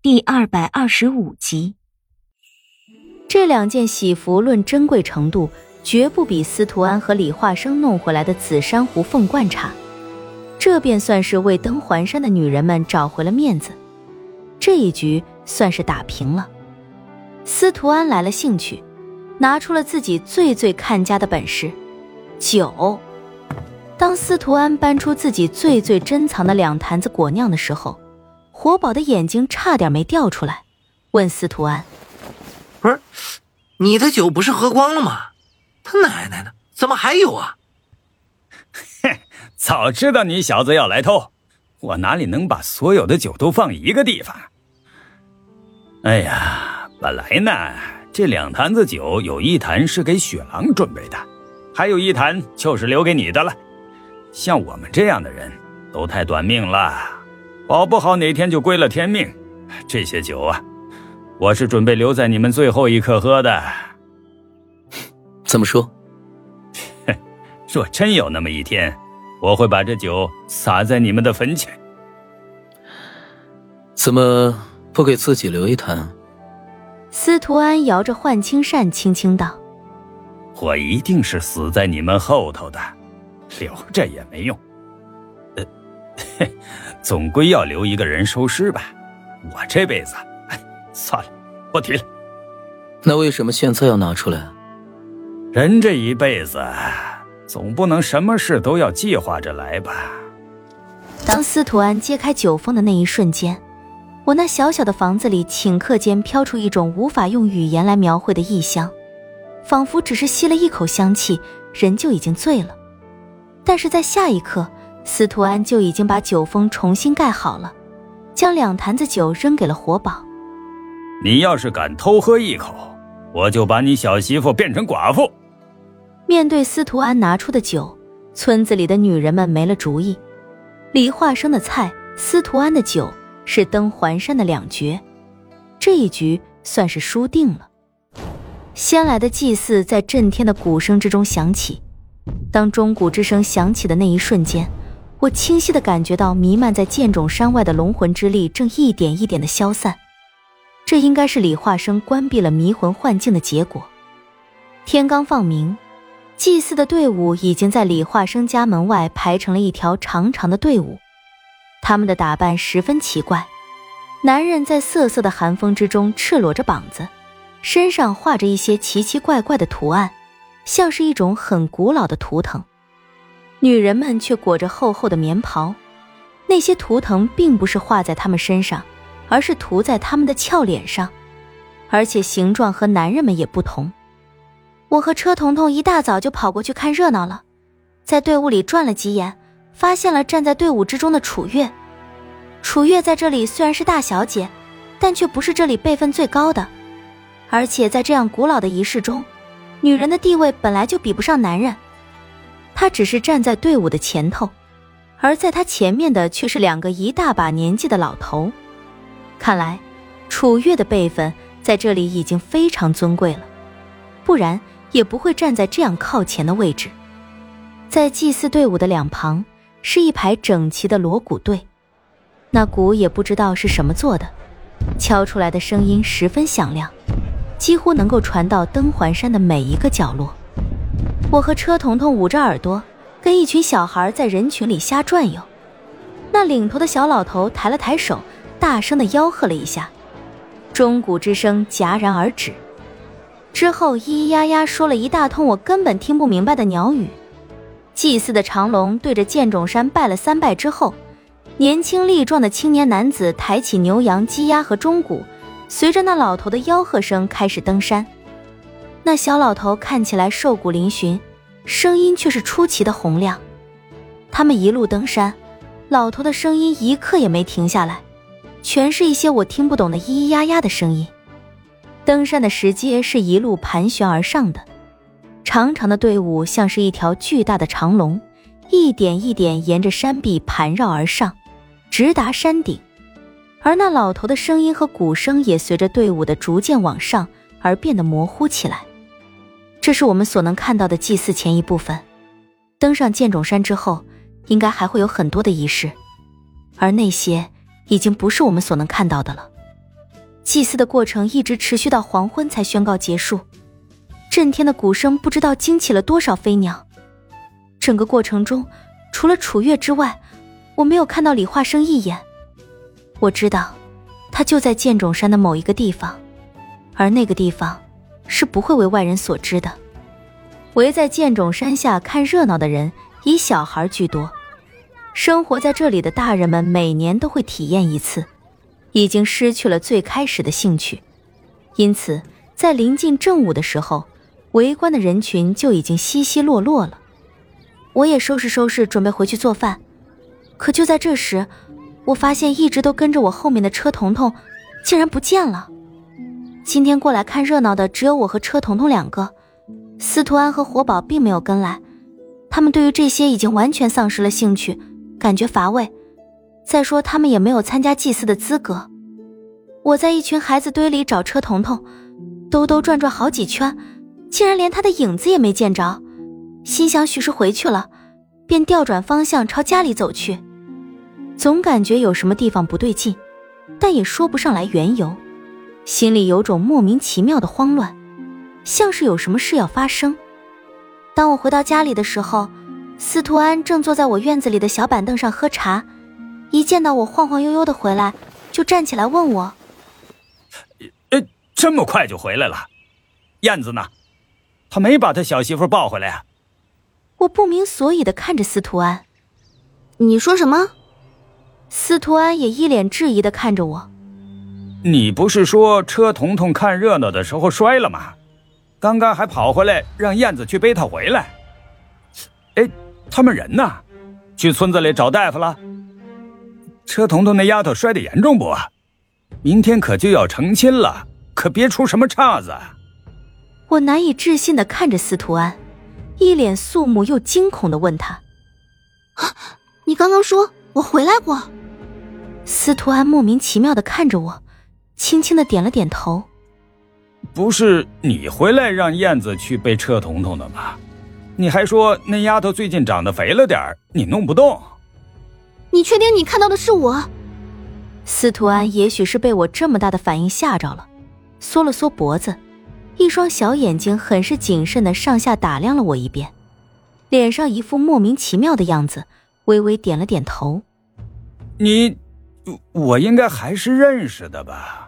第二百二十五集。这两件喜服论珍贵程度，绝不比司徒安和李化生弄回来的紫珊瑚凤冠差。这便算是为登环山的女人们找回了面子，这一局算是打平了。司徒安来了兴趣，拿出了自己最最看家的本事——酒。当司徒安搬出自己最最珍藏的两坛子果酿的时候，活宝的眼睛差点没掉出来，问司徒安：“不是，你的酒不是喝光了吗？他奶奶的，怎么还有啊？”“ 嘿，早知道你小子要来偷，我哪里能把所有的酒都放一个地方？”“哎呀，本来呢，这两坛子酒有一坛是给雪狼准备的，还有一坛就是留给你的了。像我们这样的人，都太短命了。”保不好哪天就归了天命，这些酒啊，我是准备留在你们最后一刻喝的。怎么说？若真有那么一天，我会把这酒洒在你们的坟前。怎么不给自己留一坛？司徒安摇着幻青扇，轻轻道：“我一定是死在你们后头的，留着也没用。”呃，嘿。总归要留一个人收尸吧，我这辈子，哎，算了，不提了。那为什么现在要拿出来？人这一辈子，总不能什么事都要计划着来吧。当司徒安揭开酒封的那一瞬间，我那小小的房子里顷刻间飘出一种无法用语言来描绘的异香，仿佛只是吸了一口香气，人就已经醉了。但是在下一刻。司徒安就已经把酒封重新盖好了，将两坛子酒扔给了活宝。你要是敢偷喝一口，我就把你小媳妇变成寡妇。面对司徒安拿出的酒，村子里的女人们没了主意。李化生的菜，司徒安的酒，是登环山的两绝，这一局算是输定了。先来的祭祀在震天的鼓声之中响起，当钟鼓之声响起的那一瞬间。我清晰的感觉到，弥漫在剑冢山外的龙魂之力正一点一点的消散，这应该是李化生关闭了迷魂幻境的结果。天刚放明，祭祀的队伍已经在李化生家门外排成了一条长长的队伍。他们的打扮十分奇怪，男人在瑟瑟的寒风之中赤裸着膀子，身上画着一些奇奇怪怪的图案，像是一种很古老的图腾。女人们却裹着厚厚的棉袍，那些图腾并不是画在她们身上，而是涂在她们的俏脸上，而且形状和男人们也不同。我和车彤彤一大早就跑过去看热闹了，在队伍里转了几眼，发现了站在队伍之中的楚月。楚月在这里虽然是大小姐，但却不是这里辈分最高的，而且在这样古老的仪式中，女人的地位本来就比不上男人。他只是站在队伍的前头，而在他前面的却是两个一大把年纪的老头。看来，楚月的辈分在这里已经非常尊贵了，不然也不会站在这样靠前的位置。在祭祀队伍的两旁是一排整齐的锣鼓队，那鼓也不知道是什么做的，敲出来的声音十分响亮，几乎能够传到登环山的每一个角落。我和车彤彤捂着耳朵，跟一群小孩在人群里瞎转悠。那领头的小老头抬了抬手，大声的吆喝了一下，钟鼓之声戛然而止。之后咿咿呀呀说了一大通我根本听不明白的鸟语。祭祀的长龙对着剑冢山拜了三拜之后，年轻力壮的青年男子抬起牛羊鸡鸭和钟鼓，随着那老头的吆喝声开始登山。那小老头看起来瘦骨嶙峋，声音却是出奇的洪亮。他们一路登山，老头的声音一刻也没停下来，全是一些我听不懂的咿咿呀呀的声音。登山的石阶是一路盘旋而上的，长长的队伍像是一条巨大的长龙，一点一点沿着山壁盘绕而上，直达山顶。而那老头的声音和鼓声也随着队伍的逐渐往上而变得模糊起来。这是我们所能看到的祭祀前一部分。登上剑冢山之后，应该还会有很多的仪式，而那些已经不是我们所能看到的了。祭祀的过程一直持续到黄昏才宣告结束。震天的鼓声不知道惊起了多少飞鸟。整个过程中，除了楚月之外，我没有看到李化生一眼。我知道，他就在剑冢山的某一个地方，而那个地方是不会为外人所知的。围在剑冢山下看热闹的人以小孩居多，生活在这里的大人们每年都会体验一次，已经失去了最开始的兴趣，因此在临近正午的时候，围观的人群就已经稀稀落落了。我也收拾收拾，准备回去做饭，可就在这时。我发现一直都跟着我后面的车彤彤，竟然不见了。今天过来看热闹的只有我和车彤彤两个，司徒安和活宝并没有跟来，他们对于这些已经完全丧失了兴趣，感觉乏味。再说他们也没有参加祭祀的资格。我在一群孩子堆里找车彤彤，兜兜转转好几圈，竟然连他的影子也没见着，心想许是回去了，便调转方向朝家里走去。总感觉有什么地方不对劲，但也说不上来缘由，心里有种莫名其妙的慌乱，像是有什么事要发生。当我回到家里的时候，司徒安正坐在我院子里的小板凳上喝茶，一见到我晃晃悠悠的回来，就站起来问我：“呃，这么快就回来了？燕子呢？他没把他小媳妇抱回来啊？”我不明所以的看着司徒安：“你说什么？”司徒安也一脸质疑的看着我。你不是说车彤彤看热闹的时候摔了吗？刚刚还跑回来让燕子去背他回来。哎，他们人呢？去村子里找大夫了。车彤彤那丫头摔得严重不？明天可就要成亲了，可别出什么岔子。我难以置信的看着司徒安，一脸肃穆又惊恐的问他：“啊你刚刚说我回来过？”司徒安莫名其妙的看着我，轻轻的点了点头。不是你回来让燕子去背车彤彤的吗？你还说那丫头最近长得肥了点你弄不动。你确定你看到的是我？司徒安也许是被我这么大的反应吓着了，缩了缩脖子，一双小眼睛很是谨慎的上下打量了我一遍，脸上一副莫名其妙的样子，微微点了点头。你。我应该还是认识的吧。